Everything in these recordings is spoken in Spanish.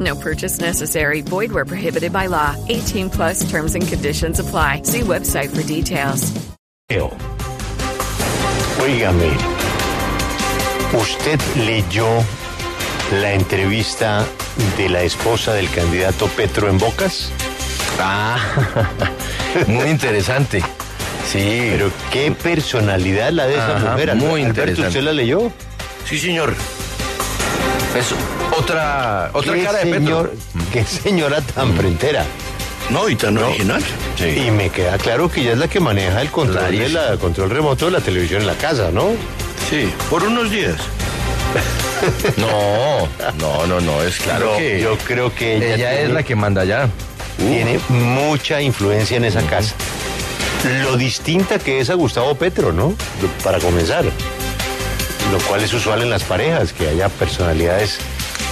No purchase necessary. Void where prohibited by law. 18 plus terms and conditions apply. See website for details. Óigame, ¿usted leyó la entrevista de la esposa del candidato Petro en Bocas? Ah, muy interesante. Sí. Pero qué personalidad la de esa Ajá, mujer. muy Alberto, interesante. ¿usted la leyó? Sí, señor. Es otra, otra ¿Qué cara de señor, Petro. qué señora tan frentera. No, y tan original. Sí. Y me queda claro que ella es la que maneja el control, de la, control remoto de la televisión en la casa, ¿no? Sí, por unos días. No, no, no, no, es claro No, que yo creo que ella, ella es la que manda allá. tiene mucha influencia en esa casa. Lo distinta que es a Gustavo Petro, ¿no? Para comenzar. Lo cual es usual en las parejas, que haya personalidades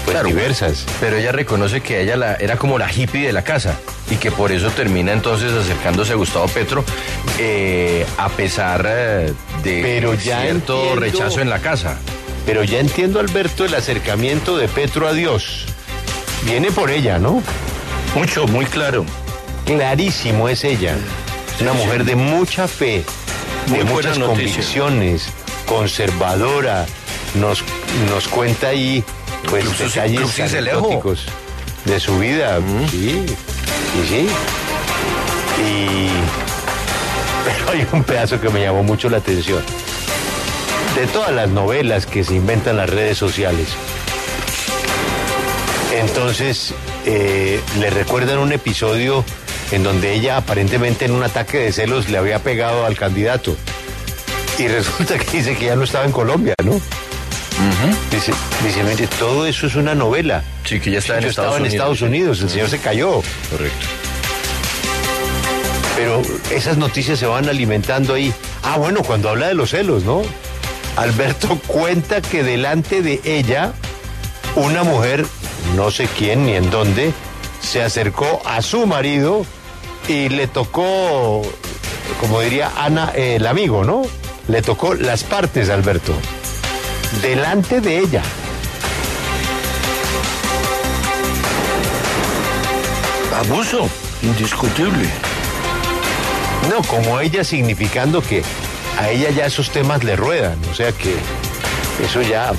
pues Claro. diversas. Pero ella reconoce que ella la, era como la hippie de la casa y que por eso termina entonces acercándose a Gustavo Petro eh, a pesar eh, de Pero ya cierto entiendo- rechazo en la casa. Pero ya entiendo, Alberto, el acercamiento de Petro a Dios. Viene por ella, ¿no? Mucho, muy claro. Clarísimo es ella. Una mujer de mucha fe, Muy de muchas noticia. convicciones, conservadora. Nos, nos cuenta ahí pues detalles anecdóticos de su vida. Sí, sí, sí. Y pero hay un pedazo que me llamó mucho la atención. De todas las novelas que se inventan las redes sociales. Entonces, eh, le recuerdan un episodio en donde ella aparentemente en un ataque de celos le había pegado al candidato. Y resulta que dice que ya no estaba en Colombia, ¿no? Dice, dice, mire, todo eso es una novela. Sí, que ya está en Yo Estados estaba en Unidos. Estados Unidos, el señor se cayó. Correcto. Pero esas noticias se van alimentando ahí. Ah, bueno, cuando habla de los celos, ¿no? Alberto cuenta que delante de ella, una mujer, no sé quién ni en dónde, se acercó a su marido y le tocó, como diría Ana, eh, el amigo, ¿no? Le tocó las partes, Alberto. Delante de ella. Abuso, indiscutible. No, como ella significando que a ella ya esos temas le ruedan, o sea que eso ya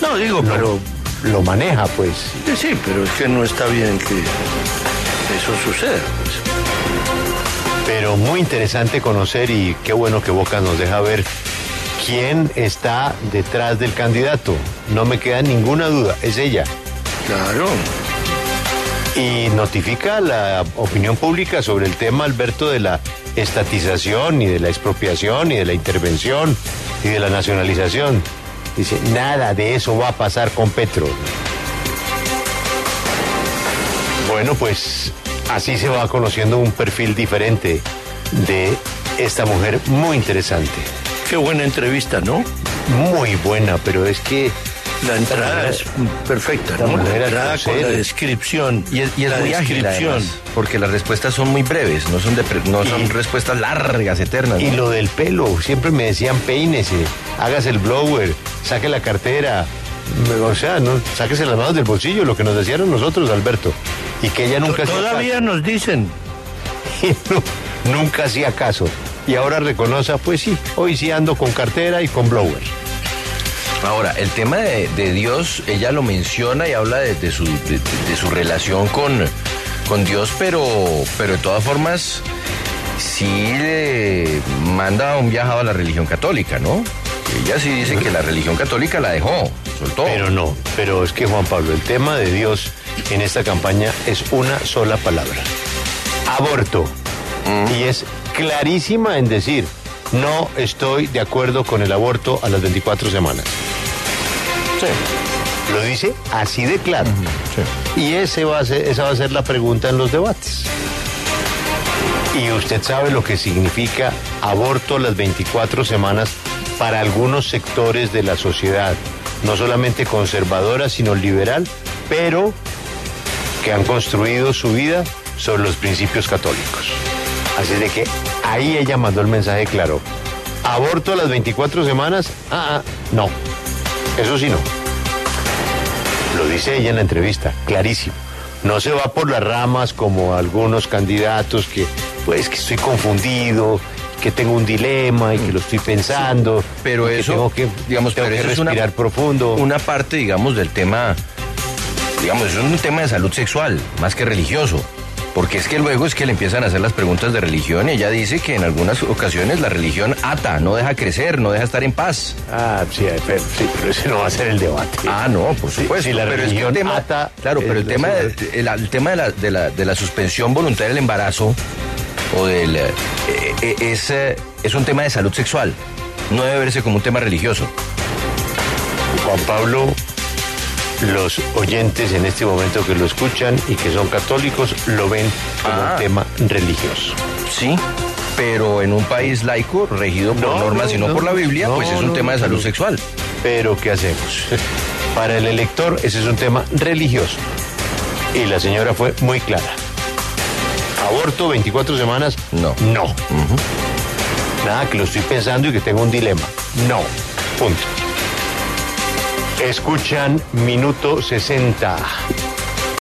No, digo, lo, pero lo maneja, pues. eh, sí, pero es que no está bien que eso suceda. Pero muy interesante conocer y qué bueno que Boca nos deja ver quién está detrás del candidato. No me queda ninguna duda, es ella. Claro. Y notifica a la opinión pública sobre el tema, Alberto, de la estatización y de la expropiación y de la intervención y de la nacionalización. Dice, nada de eso va a pasar con Petro. Bueno, pues así se va conociendo un perfil diferente de esta mujer muy interesante. Qué buena entrevista, ¿no? Muy buena, pero es que La entrada es perfecta, ¿no? mujer La al entrada con coser. la descripción. Y es, y es la muy ágil, descripción. además, porque las respuestas son muy breves, no son, de pre- no son Y- respuestas largas, eternas. Y ¿no? lo del pelo, siempre me decían peínese, hágase el blower, saque la cartera. O sea, no, sáquese las manos del bolsillo, lo que nos decían nosotros, Alberto. Y que ella nunca hacía Todavía nos dicen. caso. No, nunca hacía caso. Y ahora reconoce, pues sí, hoy sí ando con cartera y con blower. Ahora, el tema de, de Dios, ella lo menciona y habla de, de su, de su relación con, con Dios, pero, pero de todas formas, sí le, manda un viajado a la religión católica, ¿no? Ella sí dice que la religión católica la dejó, soltó. Pero no, pero es que Juan Pablo, el tema de Dios en esta campaña es una sola palabra. Aborto. Y es clarísima en decir, no estoy de acuerdo con el aborto a las 24 semanas. Lo dice así de claro. Y ese va a ser, esa va a ser la pregunta en los debates. Y usted sabe lo que significa aborto a las 24 semanas para algunos sectores de la sociedad, no solamente conservadora, sino liberal, pero que han construido su vida sobre los principios católicos. Así de que ahí ella mandó el mensaje claro. Aborto a las 24 semanas, ah, ah, no. Eso sí no. Lo dice ella en la entrevista, clarísimo. No se va por las ramas como algunos candidatos que, pues, que estoy confundido, que tengo un dilema y que lo estoy pensando. pero que eso, tengo que, digamos, tengo pero que eso es una- respirar profundo. Una parte, digamos, del tema, digamos, es un tema de salud sexual, más que religioso. Porque es que luego es que le empiezan a hacer las preguntas de religión y ella dice que en algunas ocasiones la religión ata, no deja crecer, no deja estar en paz. Ah, sí, pero, sí, pero ese no va a ser el debate. Ah, no, por Sí, supuesto. si la pero es que el tema, ata, claro, pero el tema, de, sí. el, el tema de la, de, la, de la suspensión voluntaria del embarazo o del eh, eh, es, eh, es un tema de salud sexual. No debe verse como un tema religioso. Juan Pablo, los oyentes en este momento que lo escuchan y que son católicos lo ven como Ah. un tema religioso. Sí, pero en un país laico, regido por No, normas no, y no, no, por la Biblia, no, pues es un no, tema de salud sexual. Pero ¿qué hacemos? Para el elector ese es un tema religioso. Y la señora fue muy clara. Aborto 24 semanas, No. No. Nada, que lo estoy pensando y que tengo un dilema. No. Punto. Escuchan Minuto 60.